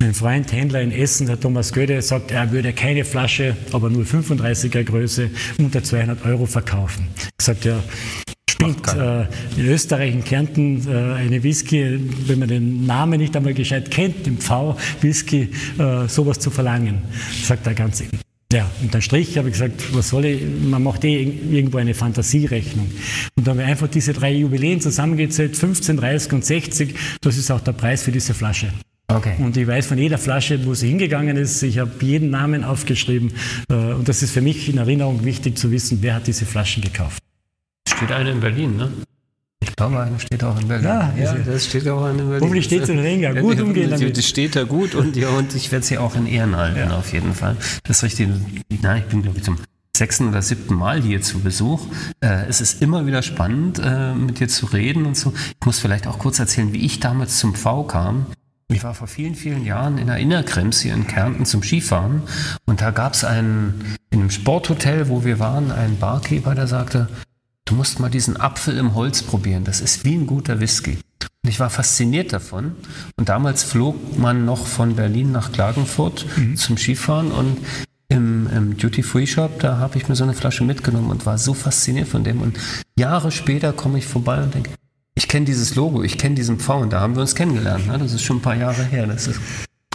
Mein Freund, Händler in Essen, der Thomas Göde, sagt, er würde keine Flasche, aber nur 35er Größe, unter 200 Euro verkaufen. Ich sagte, ja, spinnt äh, in Österreich, in Kärnten, äh, eine Whisky, wenn man den Namen nicht einmal gescheit kennt, im V-Whisky, äh, sowas zu verlangen. Sagt er ganz ja, und dann Strich habe ich gesagt, was soll ich, man macht eh irgendwo eine Fantasierechnung. Und dann haben wir einfach diese drei Jubiläen zusammengezählt, 15, 30 und 60, das ist auch der Preis für diese Flasche. Okay. Und ich weiß von jeder Flasche, wo sie hingegangen ist. Ich habe jeden Namen aufgeschrieben. Äh, und das ist für mich in Erinnerung wichtig zu wissen, wer hat diese Flaschen gekauft. Steht eine in Berlin, ne? Ich glaube, eine steht auch in Berlin. Ja, ja das steht auch in Berlin. Hoffentlich steht es in Ringer. Gut umgehen damit. Das steht da gut und, ja, und ich werde sie auch in Ehren halten, ja. auf jeden Fall. Das ist richtig. Nein, ich bin, glaube ich, zum sechsten oder siebten Mal hier zu Besuch. Äh, es ist immer wieder spannend, äh, mit dir zu reden und so. Ich muss vielleicht auch kurz erzählen, wie ich damals zum V kam. Ich war vor vielen, vielen Jahren in der Innerkrems hier in Kärnten zum Skifahren und da gab es einen, in einem Sporthotel, wo wir waren, einen Barkeeper, der sagte, du musst mal diesen Apfel im Holz probieren, das ist wie ein guter Whisky. Und ich war fasziniert davon. Und damals flog man noch von Berlin nach Klagenfurt mhm. zum Skifahren und im, im Duty-Free-Shop, da habe ich mir so eine Flasche mitgenommen und war so fasziniert von dem. Und Jahre später komme ich vorbei und denke, ich kenne dieses Logo, ich kenne diesen Pfau und da haben wir uns kennengelernt. Ne? Das ist schon ein paar Jahre her. Das ist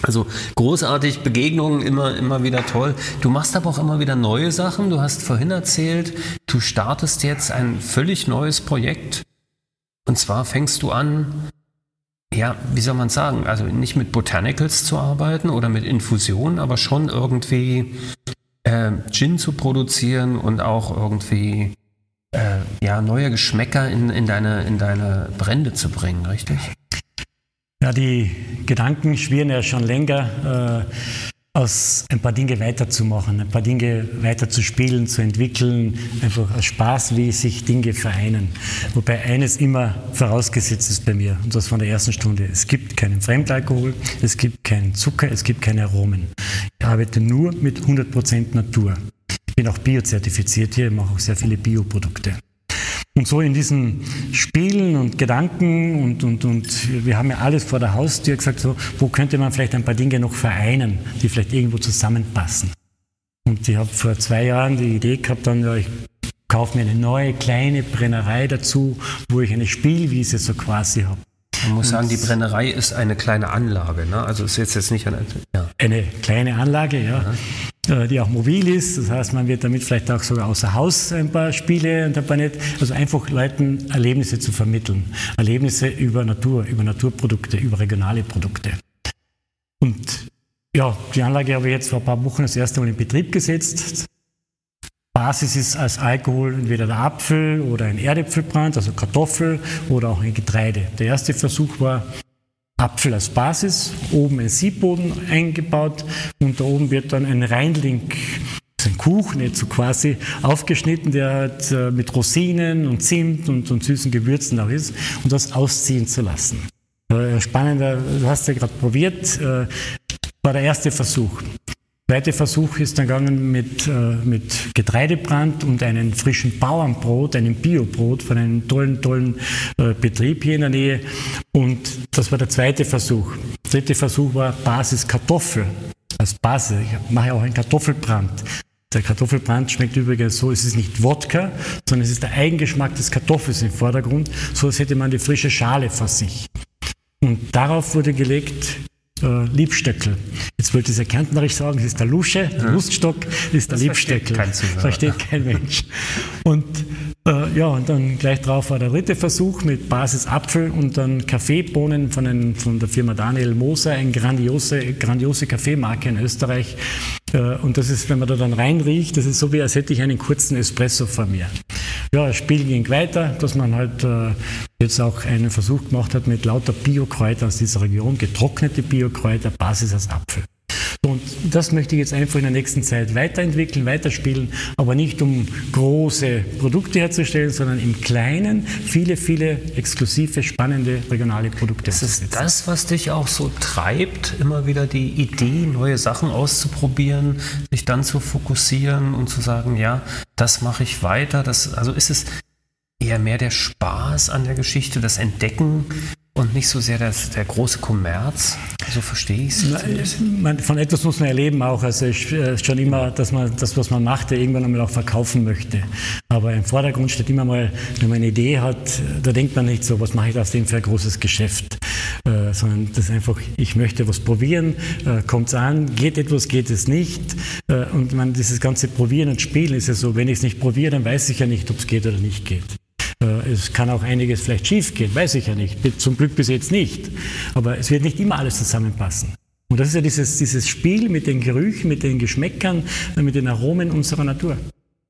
also großartig, Begegnungen immer, immer wieder toll. Du machst aber auch immer wieder neue Sachen. Du hast vorhin erzählt, du startest jetzt ein völlig neues Projekt. Und zwar fängst du an, ja, wie soll man sagen, also nicht mit Botanicals zu arbeiten oder mit Infusionen, aber schon irgendwie äh, Gin zu produzieren und auch irgendwie äh, ja, neue Geschmäcker in, in, deine, in deine Brände zu bringen, richtig? Ja, die Gedanken schwirren ja schon länger. Äh, aus ein paar Dinge weiterzumachen, ein paar Dinge weiter zu entwickeln, einfach als Spaß, wie sich Dinge vereinen. Wobei eines immer vorausgesetzt ist bei mir, und das von der ersten Stunde. Es gibt keinen Fremdalkohol, es gibt keinen Zucker, es gibt keine Aromen. Ich arbeite nur mit 100% Natur. Ich bin auch biozertifiziert hier, ich mache auch sehr viele Bioprodukte. Und so in diesen Spielen und Gedanken und, und, und wir haben ja alles vor der Haustür gesagt, so, wo könnte man vielleicht ein paar Dinge noch vereinen, die vielleicht irgendwo zusammenpassen. Und ich habe vor zwei Jahren die Idee gehabt, dann, ja, ich kaufe mir eine neue kleine Brennerei dazu, wo ich eine Spielwiese so quasi habe. Man muss sagen, die Brennerei ist eine kleine Anlage, ne? also ist jetzt, jetzt nicht eine, ja. eine kleine Anlage, ja. ja. Äh, die auch mobil ist. Das heißt, man wird damit vielleicht auch sogar außer Haus ein paar Spiele und ein paar nicht. Also einfach Leuten Erlebnisse zu vermitteln. Erlebnisse über Natur, über Naturprodukte, über regionale Produkte. Und ja, die Anlage habe ich jetzt vor ein paar Wochen das erste Mal in Betrieb gesetzt. Basis ist als Alkohol entweder der Apfel oder ein Erdäpfelbrand, also Kartoffel oder auch ein Getreide. Der erste Versuch war Apfel als Basis, oben ein Siebboden eingebaut und da oben wird dann ein Reinling ein Kuchen jetzt so quasi aufgeschnitten, der halt äh, mit Rosinen und Zimt und, und süßen Gewürzen auch ist und das ausziehen zu lassen. Äh, spannender, du hast ja gerade probiert, äh, war der erste Versuch zweite Versuch ist dann gegangen mit, äh, mit Getreidebrand und einem frischen Bauernbrot, einem Biobrot von einem tollen, tollen äh, Betrieb hier in der Nähe. Und das war der zweite Versuch. Der dritte Versuch war Basis Kartoffel. Als Basis. Ich mache auch einen Kartoffelbrand. Der Kartoffelbrand schmeckt übrigens so, es ist nicht Wodka, sondern es ist der Eigengeschmack des Kartoffels im Vordergrund, so als hätte man die frische Schale vor sich. Und darauf wurde gelegt äh, Liebstöckel. Jetzt wollte ich es Kärntnerisch sagen, das ist der Lusche, der Luststock, das ist der das Liebstöckel. Versteht, versteht kein Mensch. Und äh, ja, und dann gleich drauf war der dritte Versuch mit Basis Apfel und dann Kaffeebohnen von, einen, von der Firma Daniel Moser, eine grandiose, grandiose Kaffeemarke in Österreich. Äh, und das ist, wenn man da dann reinriecht, das ist so wie, als hätte ich einen kurzen Espresso vor mir. Ja, das Spiel ging weiter, dass man halt äh, jetzt auch einen Versuch gemacht hat mit lauter Biokräuter aus dieser Region, getrocknete Biokräuter, Basis aus Apfel. Und das möchte ich jetzt einfach in der nächsten Zeit weiterentwickeln, weiterspielen, aber nicht um große Produkte herzustellen, sondern im Kleinen viele, viele exklusive, spannende regionale Produkte. Das ist das, was dich auch so treibt, immer wieder die Idee, neue Sachen auszuprobieren, sich dann zu fokussieren und zu sagen, ja, das mache ich weiter. Das, also ist es eher mehr der Spaß an der Geschichte, das Entdecken und nicht so sehr das, der große Kommerz, so verstehe ich es. Von etwas muss man erleben auch. Also ich, äh, schon immer, dass man das, was man macht, irgendwann einmal auch verkaufen möchte. Aber im Vordergrund steht immer mal, wenn man eine Idee hat, da denkt man nicht so, was mache ich aus dem für ein großes Geschäft. Äh, sondern das ist einfach, ich möchte was probieren, äh, kommt es an, geht etwas, geht es nicht. Äh, und man, dieses ganze Probieren und Spielen ist ja so, wenn ich es nicht probiere, dann weiß ich ja nicht, ob es geht oder nicht geht. Äh, es kann auch einiges vielleicht schief gehen, weiß ich ja nicht. Zum Glück bis jetzt nicht. Aber es wird nicht immer alles zusammenpassen. Und das ist ja dieses, dieses Spiel mit den Gerüchen, mit den Geschmäckern, mit den Aromen unserer Natur.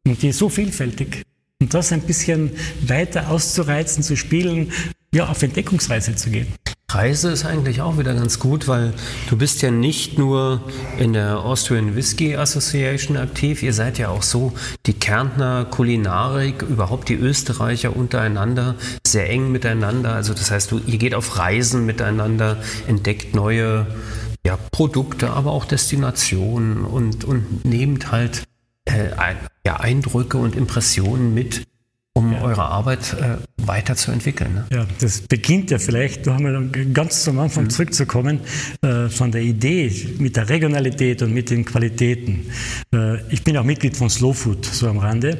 Und die ist so vielfältig. Und das ein bisschen weiter auszureizen, zu spielen, ja, auf Entdeckungsreise zu gehen. Reise ist eigentlich auch wieder ganz gut, weil du bist ja nicht nur in der Austrian Whisky Association aktiv, ihr seid ja auch so die Kärntner Kulinarik, überhaupt die Österreicher untereinander, sehr eng miteinander. Also das heißt, du, ihr geht auf Reisen miteinander, entdeckt neue ja, Produkte, aber auch Destinationen und, und nehmt halt äh, ja, Eindrücke und Impressionen mit um ja. eure Arbeit äh, weiterzuentwickeln. Ne? Ja, das beginnt ja vielleicht, da haben wir ganz zum Anfang mhm. zurückzukommen, äh, von der Idee mit der Regionalität und mit den Qualitäten. Äh, ich bin auch Mitglied von Slow Food, so am Rande.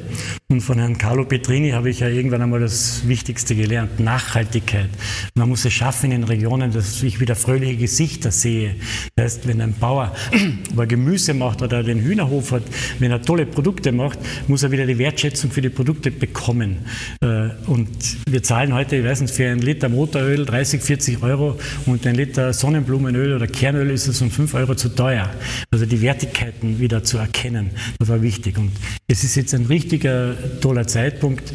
Und von Herrn Carlo Petrini habe ich ja irgendwann einmal das Wichtigste gelernt, Nachhaltigkeit. Man muss es schaffen in den Regionen, dass ich wieder fröhliche Gesichter sehe. Das heißt, wenn ein Bauer aber Gemüse macht oder den Hühnerhof hat, wenn er tolle Produkte macht, muss er wieder die Wertschätzung für die Produkte bekommen. Unternehmen. Äh, und wir zahlen heute, ich weiß nicht, für einen Liter Motoröl 30, 40 Euro und ein Liter Sonnenblumenöl oder Kernöl ist es um 5 Euro zu teuer. Also die Wertigkeiten wieder zu erkennen, das war wichtig. Und es ist jetzt ein richtiger, toller Zeitpunkt,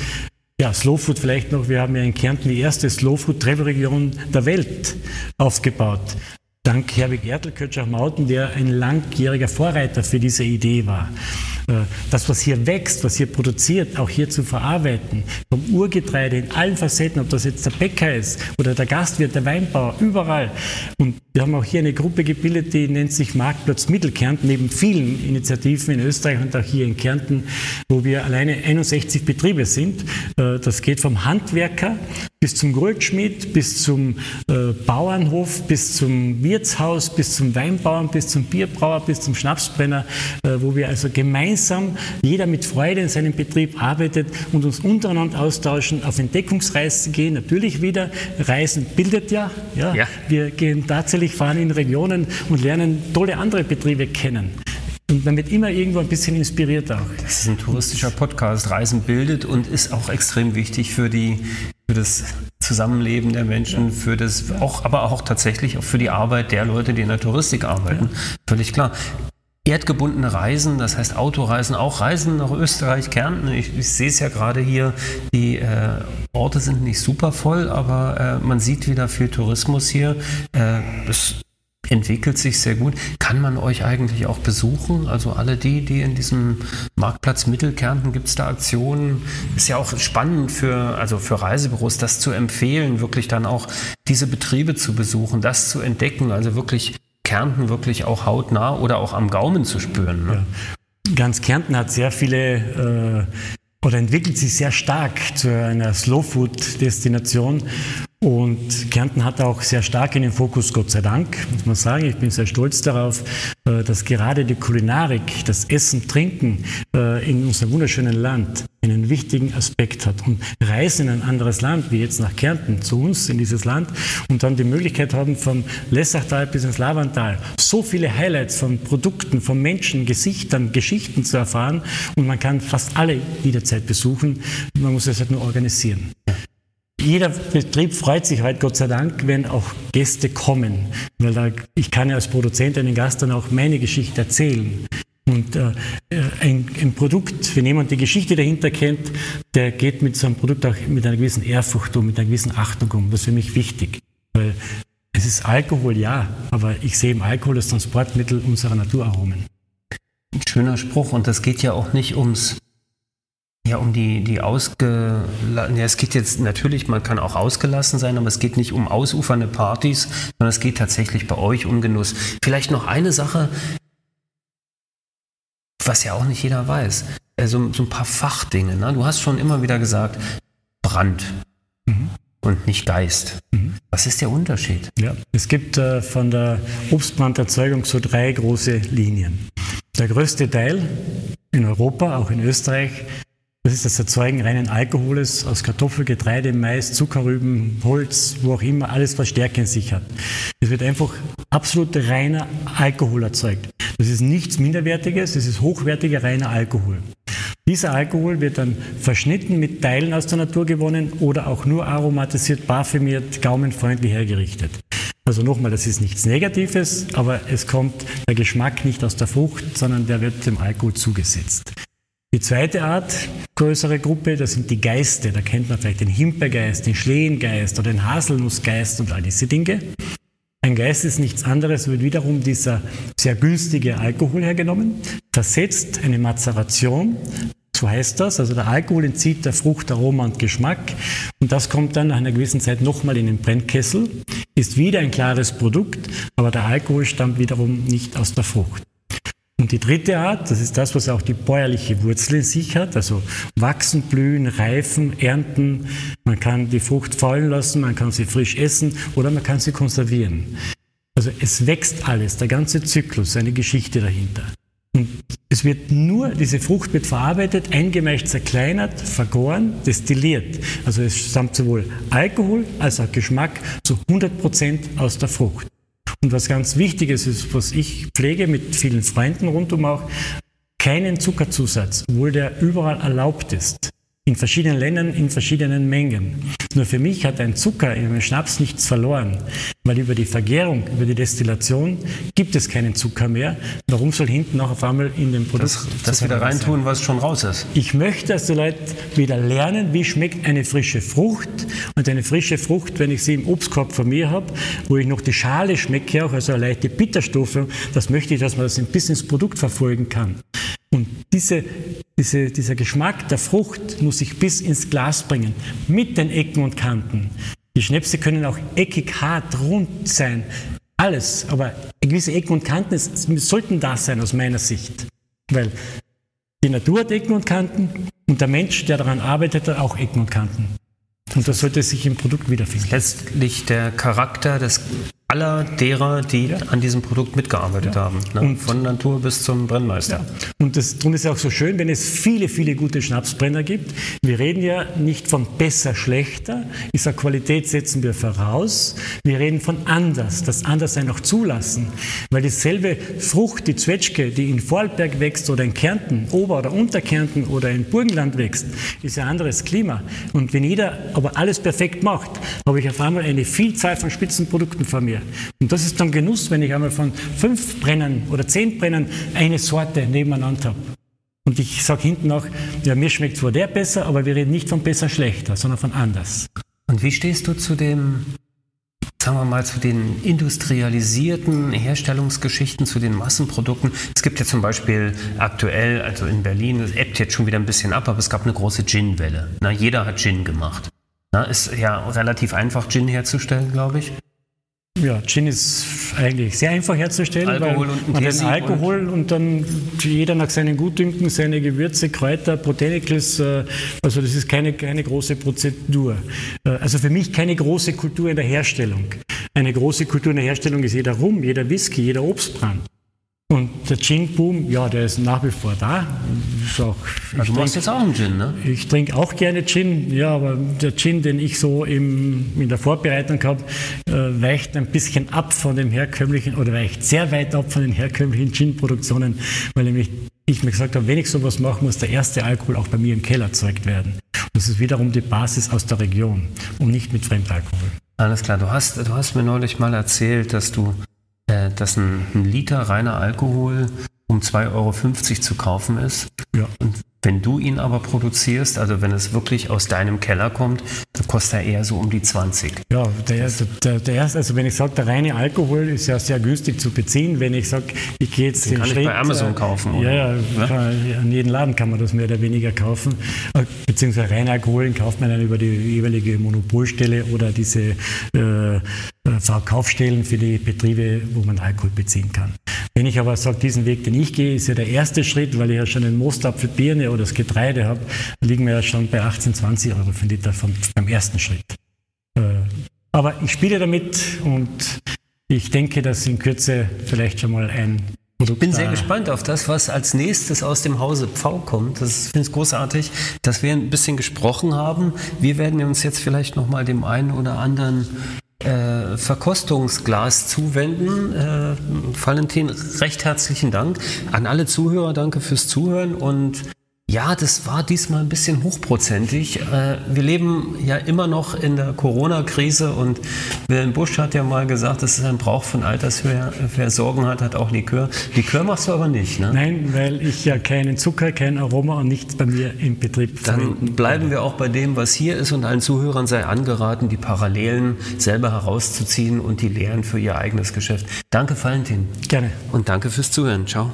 ja, Slow Food vielleicht noch. Wir haben ja in Kärnten die erste Slow Food Travel Region der Welt aufgebaut. dank Herbig Ertel-Kötschach-Mauten, der ein langjähriger Vorreiter für diese Idee war. Äh, das, was hier wächst, was hier produziert, auch hier zu verarbeiten, vom Urgetreide in allen Facetten, ob das jetzt der Bäcker ist oder der Gastwirt, der Weinbauer, überall. Und wir haben auch hier eine Gruppe gebildet, die nennt sich Marktplatz Mittelkärnten, neben vielen Initiativen in Österreich und auch hier in Kärnten, wo wir alleine 61 Betriebe sind. Äh, das geht vom Handwerker bis zum Goldschmied, bis zum äh, Bauernhof, bis zum Wirtshaus, bis zum Weinbauern, bis zum Bierbrauer, bis zum Schnapsbrenner, wo wir also gemeinsam gemeinsam, jeder mit Freude in seinem Betrieb arbeitet und uns untereinander austauschen, auf Entdeckungsreisen gehen. Natürlich wieder, Reisen bildet ja, ja. ja. Wir gehen tatsächlich, fahren in Regionen und lernen tolle andere Betriebe kennen. Und man wird immer irgendwo ein bisschen inspiriert auch. Das ist ein touristischer Podcast. Reisen bildet und ist auch extrem wichtig für, die, für das Zusammenleben der Menschen, für das auch, aber auch tatsächlich auch für die Arbeit der Leute, die in der Touristik arbeiten. Völlig klar erdgebundene Reisen, das heißt Autoreisen, auch Reisen nach Österreich, Kärnten. Ich, ich sehe es ja gerade hier, die äh, Orte sind nicht super voll, aber äh, man sieht wieder viel Tourismus hier. Äh, es entwickelt sich sehr gut. Kann man euch eigentlich auch besuchen? Also alle die, die in diesem Marktplatz Mittelkärnten, gibt es da Aktionen? Ist ja auch spannend für, also für Reisebüros, das zu empfehlen, wirklich dann auch diese Betriebe zu besuchen, das zu entdecken, also wirklich Kärnten wirklich auch hautnah oder auch am Gaumen zu spüren. Ne? Ja. Ganz Kärnten hat sehr viele äh, oder entwickelt sich sehr stark zu einer Slow-Food-Destination. Und Kärnten hat auch sehr stark in den Fokus, Gott sei Dank, muss man sagen. Ich bin sehr stolz darauf, äh, dass gerade die Kulinarik, das Essen, Trinken äh, in unserem wunderschönen Land einen wichtigen Aspekt hat. Und reisen in ein anderes Land, wie jetzt nach Kärnten, zu uns in dieses Land und dann die Möglichkeit haben, vom Lessachtal bis ins Lavantal so viele Highlights von Produkten, von Menschen, Gesichtern, Geschichten zu erfahren und man kann fast alle jederzeit besuchen. Man muss es halt nur organisieren. Jeder Betrieb freut sich halt, Gott sei Dank, wenn auch Gäste kommen. Weil da, ich kann ja als Produzent einen Gast dann auch meine Geschichte erzählen. Und äh, ein, ein, Produkt, wenn jemand die Geschichte dahinter kennt, der geht mit so einem Produkt auch mit einer gewissen Ehrfurcht um, mit einer gewissen Achtung um. Das ist für mich wichtig. Weil es ist Alkohol, ja, aber ich sehe im Alkohol das Transportmittel unserer Naturaromen. Ein schöner Spruch und das geht ja auch nicht ums ja, um die, die ausge... Ja, es geht jetzt natürlich, man kann auch ausgelassen sein, aber es geht nicht um ausufernde Partys, sondern es geht tatsächlich bei euch um Genuss. Vielleicht noch eine Sache, was ja auch nicht jeder weiß. Also so ein paar Fachdinge. Ne? Du hast schon immer wieder gesagt, Brand mhm. und nicht Geist. Mhm. Was ist der Unterschied? Ja, es gibt äh, von der Obstbranderzeugung so drei große Linien. Der größte Teil in Europa, auch in Österreich, das ist das Erzeugen reinen Alkoholes aus Kartoffel, Getreide, Mais, Zuckerrüben, Holz, wo auch immer, alles, was Stärke in sich hat. Es wird einfach absolut reiner Alkohol erzeugt. Das ist nichts Minderwertiges, es ist hochwertiger reiner Alkohol. Dieser Alkohol wird dann verschnitten mit Teilen aus der Natur gewonnen oder auch nur aromatisiert, parfümiert, gaumenfreundlich hergerichtet. Also nochmal, das ist nichts Negatives, aber es kommt der Geschmack nicht aus der Frucht, sondern der wird dem Alkohol zugesetzt. Die zweite Art, größere Gruppe, das sind die Geiste. Da kennt man vielleicht den Himpergeist, den Schlehengeist oder den Haselnussgeist und all diese Dinge. Ein Geist ist nichts anderes, wird wiederum dieser sehr günstige Alkohol hergenommen, versetzt eine Mazeration, so heißt das, also der Alkohol entzieht der Frucht Aroma und Geschmack und das kommt dann nach einer gewissen Zeit nochmal in den Brennkessel, ist wieder ein klares Produkt, aber der Alkohol stammt wiederum nicht aus der Frucht. Und die dritte Art, das ist das, was auch die bäuerliche Wurzel in sich hat, also wachsen, blühen, reifen, ernten. Man kann die Frucht fallen lassen, man kann sie frisch essen oder man kann sie konservieren. Also es wächst alles, der ganze Zyklus, eine Geschichte dahinter. Und es wird nur, diese Frucht wird verarbeitet, eingemeischt, zerkleinert, vergoren, destilliert. Also es stammt sowohl Alkohol als auch Geschmack zu 100 Prozent aus der Frucht. Und was ganz wichtig ist, ist, was ich pflege mit vielen Freunden rundum auch, keinen Zuckerzusatz, obwohl der überall erlaubt ist. In verschiedenen Ländern in verschiedenen Mengen. Nur für mich hat ein Zucker im Schnaps nichts verloren, weil über die Vergärung, über die Destillation gibt es keinen Zucker mehr. Warum soll hinten noch auf einmal in dem Produkt das, das wieder reintun, sein? was schon raus ist? Ich möchte, dass die Leute wieder lernen, wie schmeckt eine frische Frucht und eine frische Frucht, wenn ich sie im Obstkorb von mir habe, wo ich noch die Schale schmecke, auch also eine leichte Bitterstoffe, das möchte ich, dass man das ein bisschen ins Produkt verfolgen kann. Und diese, diese, dieser Geschmack der Frucht muss ich bis ins Glas bringen, mit den Ecken und Kanten. Die Schnäpse können auch eckig, hart, rund sein. Alles, aber gewisse Ecken und Kanten sollten da sein aus meiner Sicht. Weil die Natur hat Ecken und Kanten und der Mensch, der daran arbeitet, hat auch Ecken und Kanten. Und das sollte sich im Produkt wiederfinden. Letztlich der Charakter des aller derer, die ja. an diesem Produkt mitgearbeitet ja. haben. Ne? Und Von Natur bis zum Brennmeister. Ja. Und das darum ist auch so schön, wenn es viele, viele gute Schnapsbrenner gibt. Wir reden ja nicht von besser, schlechter. Ich sage, Qualität setzen wir voraus. Wir reden von anders, das Anderssein auch zulassen. Weil dieselbe Frucht, die Zwetschge, die in Vorarlberg wächst oder in Kärnten, Ober- oder Unterkärnten oder in Burgenland wächst, ist ein anderes Klima. Und wenn jeder aber alles perfekt macht, habe ich auf einmal eine Vielzahl von Spitzenprodukten vor mir. Und das ist dann Genuss, wenn ich einmal von fünf Brennen oder zehn Brennen eine Sorte nebeneinander habe. Und ich sage hinten auch, ja, mir schmeckt zwar der besser, aber wir reden nicht von besser, schlechter, sondern von anders. Und wie stehst du zu dem, sagen wir mal, zu den industrialisierten Herstellungsgeschichten, zu den Massenprodukten? Es gibt ja zum Beispiel aktuell, also in Berlin, das ebbt jetzt schon wieder ein bisschen ab, aber es gab eine große Gin-Welle. jeder hat Gin gemacht. Na, ist ja relativ einfach, Gin herzustellen, glaube ich. Ja, Gin ist eigentlich sehr einfach herzustellen, Alkohol weil man den Alkohol und, und, dann jeder nach seinen Gutdünken seine Gewürze, Kräuter, Botanicals, äh, also das ist keine, keine große Prozedur. Äh, also für mich keine große Kultur in der Herstellung. Eine große Kultur in der Herstellung ist jeder Rum, jeder Whisky, jeder Obstbrand. Und der Gin-Boom, ja, der ist nach wie vor da. Ist auch, also du machst jetzt auch einen Gin, ne? Ich trinke auch gerne Gin, ja, aber der Gin, den ich so im, in der Vorbereitung habe, äh, weicht ein bisschen ab von dem herkömmlichen, oder weicht sehr weit ab von den herkömmlichen Gin-Produktionen, weil nämlich ich mir gesagt habe, wenn ich sowas mache, muss der erste Alkohol auch bei mir im Keller erzeugt werden. Und das ist wiederum die Basis aus der Region und nicht mit Fremdalkohol. Alles klar, du hast, du hast mir neulich mal erzählt, dass du äh, dass ein, ein, Liter reiner Alkohol um 2,50 Euro zu kaufen ist. Ja. Und wenn du ihn aber produzierst, also wenn es wirklich aus deinem Keller kommt, dann kostet er eher so um die 20. Ja, der, der, der erste, also wenn ich sage, der reine Alkohol ist ja sehr günstig zu beziehen. Wenn ich sage, ich gehe jetzt den, den kann Schritt, ich bei Amazon kaufen, oder? Ja, ja, kann, an jedem Laden kann man das mehr oder weniger kaufen. Äh, beziehungsweise reine Alkohol kauft man dann über die jeweilige Monopolstelle oder diese äh, Verkaufsstellen für die Betriebe, wo man Alkohol beziehen kann. Wenn ich aber sage, diesen Weg, den ich gehe, ist ja der erste Schritt, weil ich ja schon den Mostapfel, Birne oder das Getreide habe, liegen wir ja schon bei 18, 20 Euro für Liter vom, beim ersten Schritt. Äh, aber ich spiele damit und ich denke, dass in Kürze vielleicht schon mal ein Produkt. Ich bin sehr gespannt auf das, was als nächstes aus dem Hause Pfau kommt. Das finde ich großartig, dass wir ein bisschen gesprochen haben. Wir werden uns jetzt vielleicht noch mal dem einen oder anderen äh, Verkostungsglas zuwenden. Äh, Valentin, recht herzlichen Dank. An alle Zuhörer danke fürs Zuhören und ja, das war diesmal ein bisschen hochprozentig. Äh, wir leben ja immer noch in der Corona-Krise und Wilhelm Busch hat ja mal gesagt, das ist ein Brauch von Alters, wer, wer Sorgen hat, hat auch Likör. Likör machst du aber nicht, ne? Nein, weil ich ja keinen Zucker, kein Aroma und nichts bei mir im Betrieb Dann bleiben wir auch bei dem, was hier ist und allen Zuhörern sei angeraten, die Parallelen selber herauszuziehen und die Lehren für ihr eigenes Geschäft. Danke, Valentin. Gerne. Und danke fürs Zuhören. Ciao.